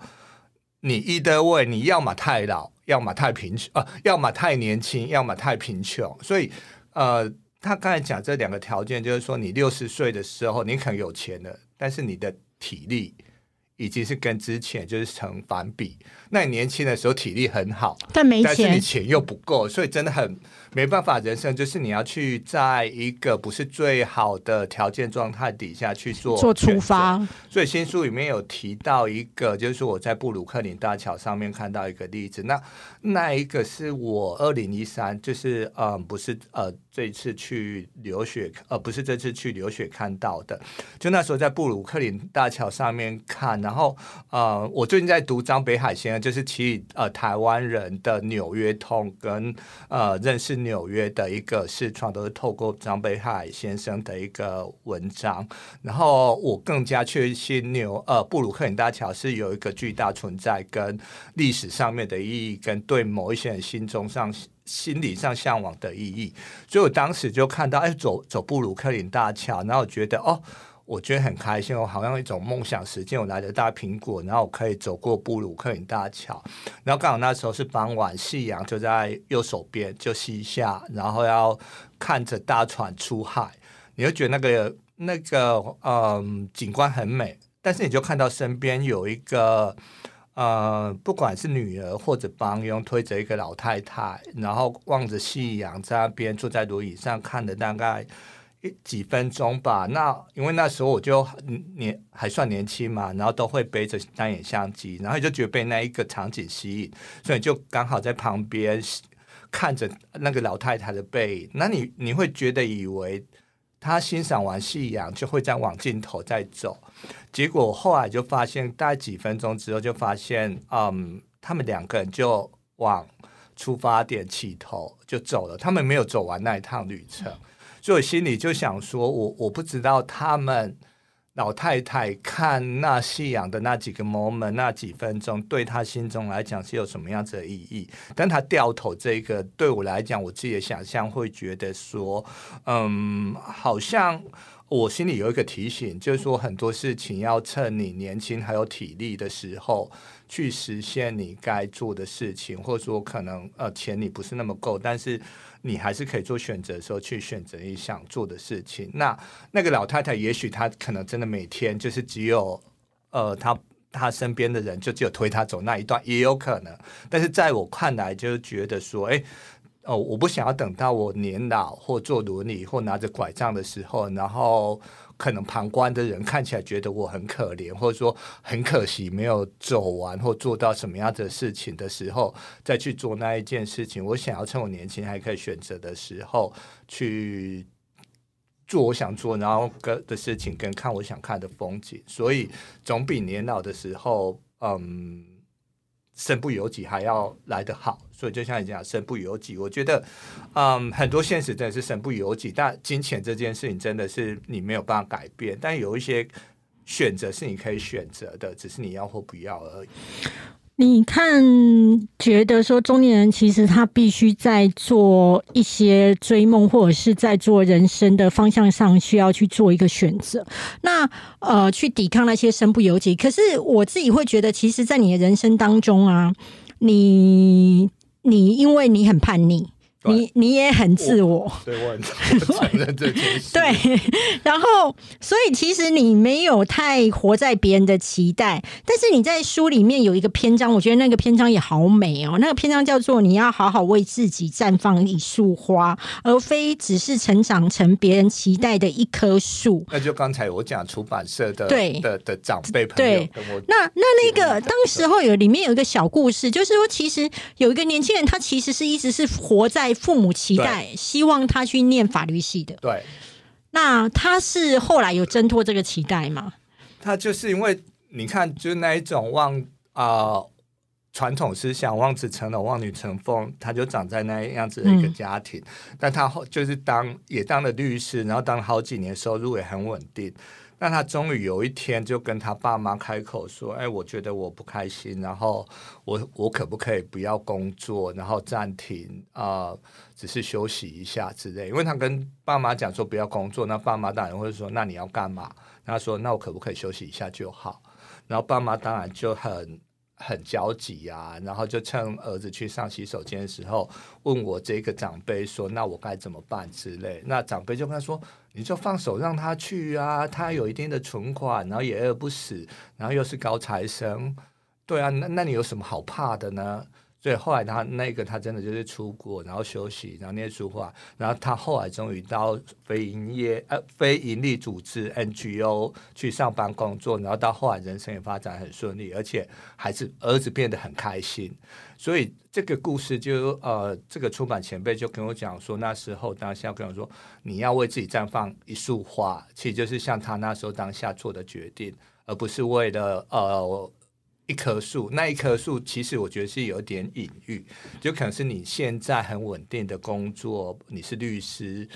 你一的位，你要么太老。要么太贫穷啊，要么太年轻，要么太贫穷。所以，呃，他刚才讲这两个条件，就是说，你六十岁的时候，你可能有钱了，但是你的体力已经是跟之前就是成反比。那你年轻的时候体力很好，但没钱，但是你钱又不够，所以真的很。没办法，人生就是你要去在一个不是最好的条件状态底下去做做出发。所以新书里面有提到一个，就是我在布鲁克林大桥上面看到一个例子。那那一个是我二零一三，就是嗯，不是呃，这一次去留学，呃，不是这次去留学看到的。就那时候在布鲁克林大桥上面看，然后呃，我最近在读张北海先就是其呃台湾人的纽约通跟呃认识。纽约的一个视窗都是透过张北海先生的一个文章，然后我更加确信纽呃布鲁克林大桥是有一个巨大存在跟历史上面的意义，跟对某一些人心中上心理上向往的意义，所以我当时就看到哎走走布鲁克林大桥，然后觉得哦。我觉得很开心，我好像一种梦想实现。我拿着大苹果，然后我可以走过布鲁克林大桥，然后刚好那时候是傍晚，夕阳就在右手边就西下，然后要看着大船出海，你就觉得那个那个嗯景观很美。但是你就看到身边有一个呃，不管是女儿或者帮佣推着一个老太太，然后望着夕阳在那边坐在轮椅上看的大概。几分钟吧，那因为那时候我就年还算年轻嘛，然后都会背着单眼相机，然后就觉得被那一个场景吸引，所以就刚好在旁边看着那个老太太的背影，那你你会觉得以为他欣赏完夕阳就会再往镜头再走，结果后来就发现大概几分钟之后就发现，嗯，他们两个人就往出发点起头就走了，他们没有走完那一趟旅程。所以我心里就想说，我我不知道他们老太太看那夕阳的那几个 moment 那几分钟，对他心中来讲是有什么样子的意义？但他掉头这个，对我来讲，我自己的想象会觉得说，嗯，好像我心里有一个提醒，就是说很多事情要趁你年轻还有体力的时候去实现你该做的事情，或者说可能呃钱你不是那么够，但是你还是可以做选择的时候去选择你想做的事情。那那个老太太，也许她可能真的每天就是只有呃她。她身边的人就只有推她走那一段，也有可能。但是在我看来，就觉得说，哎，哦，我不想要等到我年老或坐轮椅或拿着拐杖的时候，然后可能旁观的人看起来觉得我很可怜，或者说很可惜没有走完或做到什么样的事情的时候，再去做那一件事情。我想要趁我年轻还可以选择的时候去。做我想做，然后跟的事情，跟看我想看的风景，所以总比年老的时候，嗯，身不由己还要来得好。所以就像你讲，身不由己，我觉得，嗯，很多现实真的是身不由己。但金钱这件事情真的是你没有办法改变，但有一些选择是你可以选择的，只是你要或不要而已。你看，觉得说中年人其实他必须在做一些追梦，或者是在做人生的方向上需要去做一个选择。那呃，去抵抗那些身不由己。可是我自己会觉得，其实，在你的人生当中啊，你你因为你很叛逆。你你也很自我，对我很 承认这件事。对，然后所以其实你没有太活在别人的期待，但是你在书里面有一个篇章，我觉得那个篇章也好美哦。那个篇章叫做“你要好好为自己绽放一束花，而非只是成长成别人期待的一棵树。”那就刚才我讲出版社的对的的长辈朋友跟我，那那那个当时候有里面有一个小故事，就是说其实有一个年轻人，他其实是一直是活在。父母期待，希望他去念法律系的。对，那他是后来有挣脱这个期待吗？他就是因为你看，就是那一种望啊传统思想，望子成龙，望女成凤，他就长在那样子的一个家庭。但他后就是当也当了律师，然后当了好几年，收入也很稳定。那他终于有一天就跟他爸妈开口说：“哎，我觉得我不开心，然后我我可不可以不要工作，然后暂停啊，只是休息一下之类。”因为他跟爸妈讲说不要工作，那爸妈当然会说：“那你要干嘛？”他说：“那我可不可以休息一下就好？”然后爸妈当然就很。很焦急啊，然后就趁儿子去上洗手间的时候，问我这个长辈说：“那我该怎么办？”之类。那长辈就跟他说：“你就放手让他去啊，他有一定的存款，然后也饿不死，然后又是高材生，对啊，那那你有什么好怕的呢？”所以后来他那个他真的就是出国，然后休息，然后念书画，然后他后来终于到非营业呃非盈利组织 NGO 去上班工作，然后到后来人生也发展很顺利，而且还是儿子变得很开心。所以这个故事就呃这个出版前辈就跟我讲说，那时候当下跟我说你要为自己绽放一束花，其实就是像他那时候当下做的决定，而不是为了呃。一棵树，那一棵树其实我觉得是有点隐喻，就可能是你现在很稳定的工作，你是律师，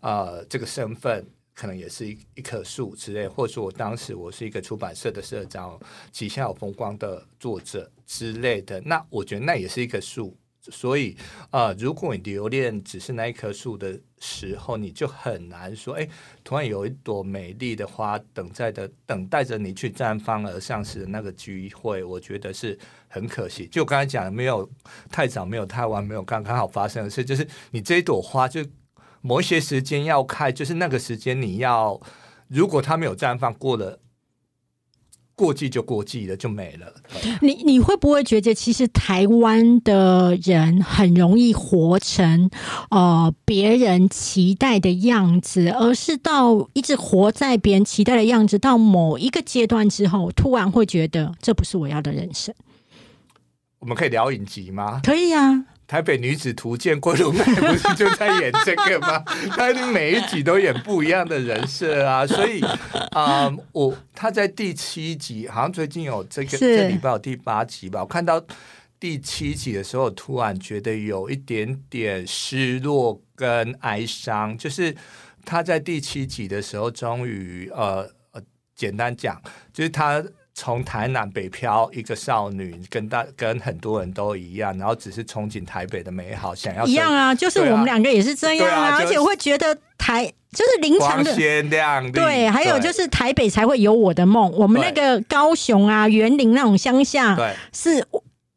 啊，这个身份可能也是一一棵树之类，或者说我当时我是一个出版社的社长，旗下有风光的作者之类的，那我觉得那也是一棵树。所以啊，如果你留恋只是那一棵树的时候，你就很难说，哎，突然有一朵美丽的花等在的等待着你去绽放而上时的那个机会，我觉得是很可惜。就刚才讲，没有太早，没有太晚，没有刚刚好发生的事，就是你这一朵花，就某一些时间要开，就是那个时间你要，如果它没有绽放过了。过季就过季了，就没了。你你会不会觉得，其实台湾的人很容易活成呃别人期待的样子，而是到一直活在别人期待的样子，到某一个阶段之后，突然会觉得这不是我要的人生。我们可以聊影集吗？可以啊。台北女子图鉴，郭龙美不是就在演这个吗？她每一集都演不一样的人设啊，所以啊，我她在第七集，好像最近有这个这礼拜有第八集吧。我看到第七集的时候，突然觉得有一点点失落跟哀伤。就是她在第七集的时候，终于呃呃，简单讲，就是她。从台南北漂一个少女，跟大跟很多人都一样，然后只是憧憬台北的美好，想要一样啊，就是我们两个也是这样啊，而且我会觉得台就是林场的鲜亮丽，对，还有就是台北才会有我的梦，我们那个高雄啊、园林那种乡下，对，是。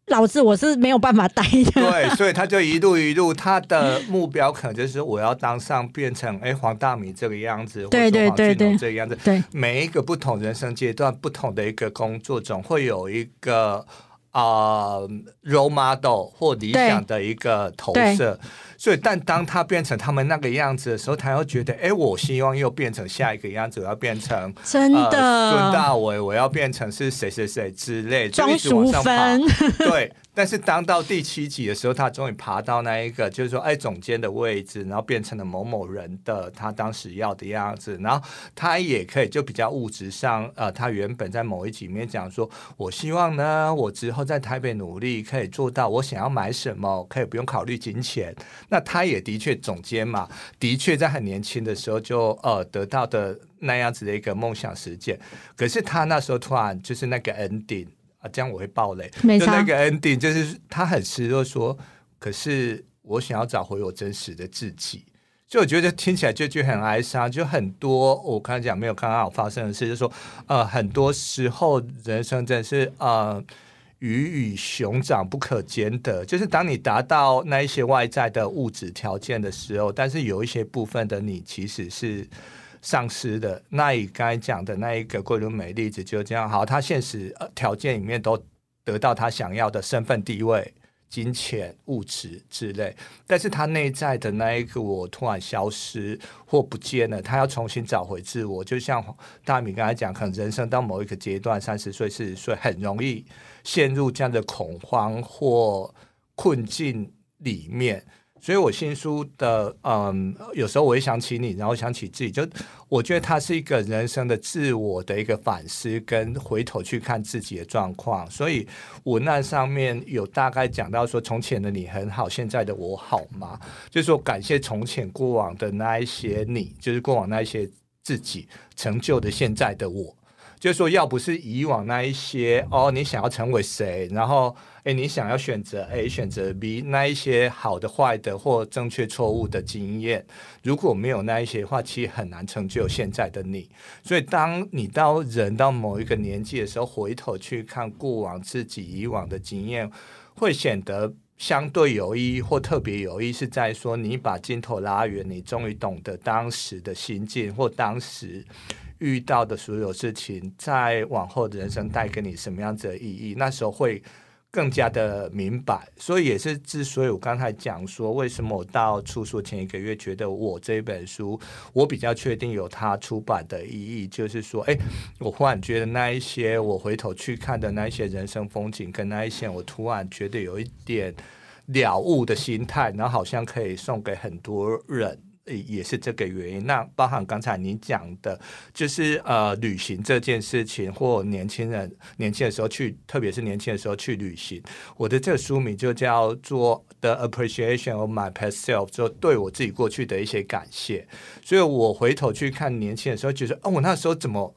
老子我是没有办法待的，对，所以他就一路一路，他的目标可能就是我要当上变成哎黄大米这个样子，对对对对这个样子，对。每一个不同人生阶段，不同的一个工作，总会有一个啊 role model 或理想的一个投射。所以，但当他变成他们那个样子的时候，他又觉得，哎，我希望又变成下一个样子，我要变成真的孙大伟，我要变成是谁谁谁之类，庄淑芬，对。但是当到第七集的时候，他终于爬到那一个，就是说，哎，总监的位置，然后变成了某某人的他当时要的样子，然后他也可以就比较物质上，呃，他原本在某一集里面讲说，我希望呢，我之后在台北努力，可以做到我想要买什么，可以不用考虑金钱。那他也的确总监嘛，的确在很年轻的时候就呃得到的那样子的一个梦想实践。可是他那时候突然就是那个 ending 啊，这样我会爆雷。就那个 ending 就是他很失落，说：“可是我想要找回我真实的自己。”就我觉得听起来就就很哀伤。就很多我刚才讲没有刚刚好发生的事，就是说呃，很多时候人生真的是呃。鱼与熊掌不可兼得，就是当你达到那一些外在的物质条件的时候，但是有一些部分的你其实是丧失的。那你刚才讲的那一个桂纶镁例子就这样，好，他现实条件里面都得到他想要的身份地位。金钱、物质之类，但是他内在的那一个我突然消失或不见了，他要重新找回自我。就像大米刚才讲，可能人生到某一个阶段，三十岁、四十岁，很容易陷入这样的恐慌或困境里面。所以，我新书的嗯，有时候我会想起你，然后想起自己，就我觉得它是一个人生的自我的一个反思，跟回头去看自己的状况。所以文案上面有大概讲到说，从前的你很好，现在的我好吗？就是说，感谢从前过往的那一些你，就是过往那一些自己成就的现在的我。就说，要不是以往那一些哦，你想要成为谁，然后哎，你想要选择 A 选择 B 那一些好的、坏的或正确、错误的经验，如果没有那一些的话，其实很难成就现在的你。所以，当你到人到某一个年纪的时候，回头去看过往自己以往的经验，会显得相对有意义或特别有意义，是在说你把镜头拉远，你终于懂得当时的心境或当时。遇到的所有事情，在往后的人生带给你什么样子的意义？那时候会更加的明白。所以也是之所以我刚才讲说，为什么我到出书前一个月觉得我这本书，我比较确定有它出版的意义，就是说，哎，我忽然觉得那一些我回头去看的那一些人生风景，跟那一些我突然觉得有一点了悟的心态，然后好像可以送给很多人。也是这个原因。那包含刚才你讲的，就是呃，旅行这件事情，或年轻人年轻的时候去，特别是年轻的时候去旅行。我的这个书名就叫做《The Appreciation of My Past Self》，就对我自己过去的一些感谢。所以我回头去看年轻的时候，觉得哦，我那时候怎么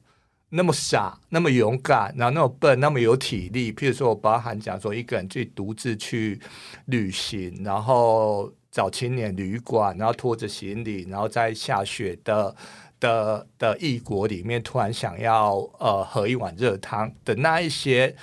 那么傻，那么勇敢，然后那么笨，那么有体力。譬如说我包含讲说，一个人去独自去旅行，然后。找青年旅馆，然后拖着行李，然后在下雪的的的异国里面，突然想要呃喝一碗热汤的那一些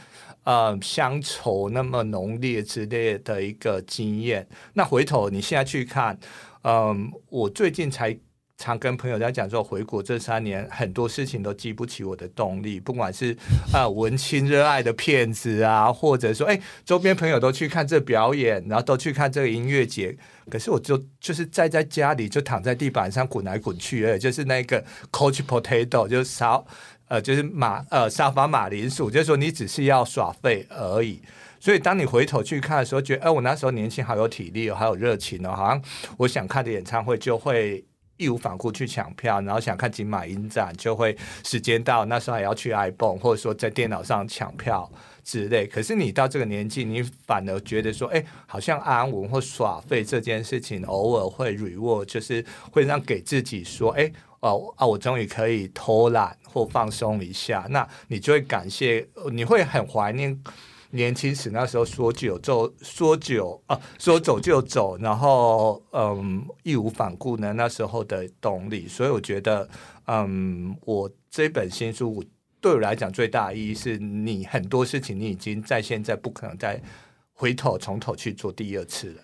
呃乡愁那么浓烈之类的一个经验。那回头你现在去看，嗯，我最近才。常跟朋友在讲说，回国这三年很多事情都激不起我的动力，不管是啊文青热爱的片子啊，或者说哎周边朋友都去看这表演，然后都去看这个音乐节，可是我就就是在在家里就躺在地板上滚来滚去，而就是那个 coach potato 就是沙呃就是马呃沙发马铃薯，就是说你只是要耍废而已。所以当你回头去看的时候，觉得哎我那时候年轻，好有体力哦，好有热情哦，好像我想看的演唱会就会。义无反顾去抢票，然后想看金马影展，就会时间到那时候还要去 iPhone，或者说在电脑上抢票之类。可是你到这个年纪，你反而觉得说，哎，好像安稳或耍废这件事情，偶尔会 reward，就是会让给自己说，哎。哦啊，我终于可以偷懒或放松一下，那你就会感谢，你会很怀念。年轻时那时候说久就说久啊，说走就走，然后嗯义无反顾呢那时候的动力，所以我觉得嗯我这本新书对我来讲最大意义是你很多事情你已经在现在不可能再回头从头去做第二次了。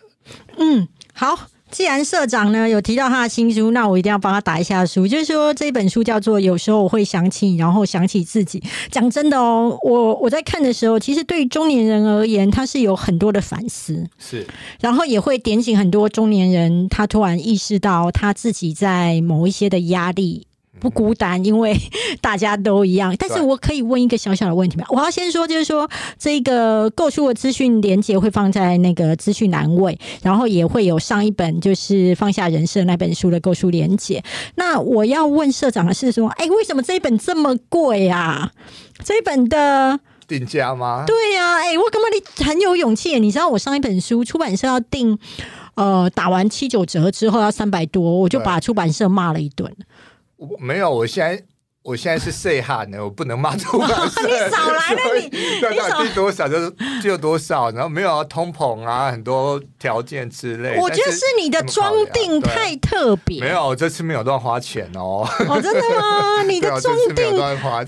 嗯，好。既然社长呢有提到他的新书，那我一定要帮他打一下书。就是说这本书叫做《有时候我会想起你，然后想起自己》。讲真的哦，我我在看的时候，其实对于中年人而言，他是有很多的反思，是，然后也会点醒很多中年人，他突然意识到他自己在某一些的压力。不孤单，因为 大家都一样。但是我可以问一个小小的问题吗？我要先说，就是说这个购书的资讯连接会放在那个资讯栏位，然后也会有上一本就是放下人设那本书的购书连接。那我要问社长的是说，哎，为什么这一本这么贵啊？这一本的定价吗？对呀，哎，我根本你很有勇气。你知道我上一本书出版社要定，呃，打完七九折之后要三百多，我就把出版社骂了一顿。没有，我现在我现在是 say 喊的，我不能骂出版社。你少来了，你那到底多少就就多少，然后没有通膨啊，很多条件之类。我觉得是你的装订太特别。没有，这次没有乱花钱哦。哦，真的吗？你的装订，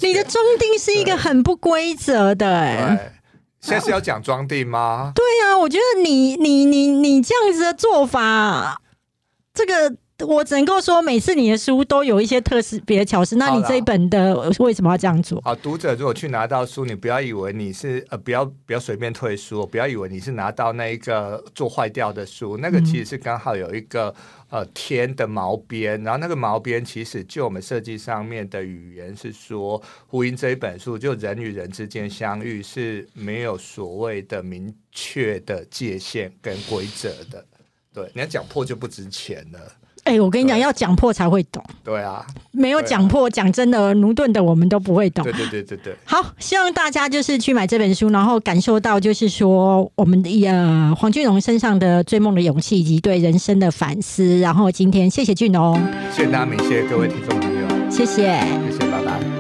你的装订是一个很不规则的。哎，现在是要讲装订吗？对啊，我觉得你你你你这样子的做法，这个。我只能够说，每次你的书都有一些特别的巧思。那你这一本的为什么要这样做？啊，读者如果去拿到书，你不要以为你是呃，不要不要随便退书，不要以为你是拿到那一个做坏掉的书，那个其实是刚好有一个呃天的毛边，然后那个毛边其实就我们设计上面的语言是说，呼应这一本书，就人与人之间相遇是没有所谓的明确的界限跟规则的。对，你要讲破就不值钱了。哎，我跟你讲，要讲破才会懂。对啊，没有讲破，讲真的，奴钝的我们都不会懂。对对对对对。好，希望大家就是去买这本书，然后感受到就是说我们的呃黄俊荣身上的追梦的勇气以及对人生的反思。然后今天谢谢俊荣，谢谢大家，谢谢各位听众朋友，谢谢，谢谢，拜拜。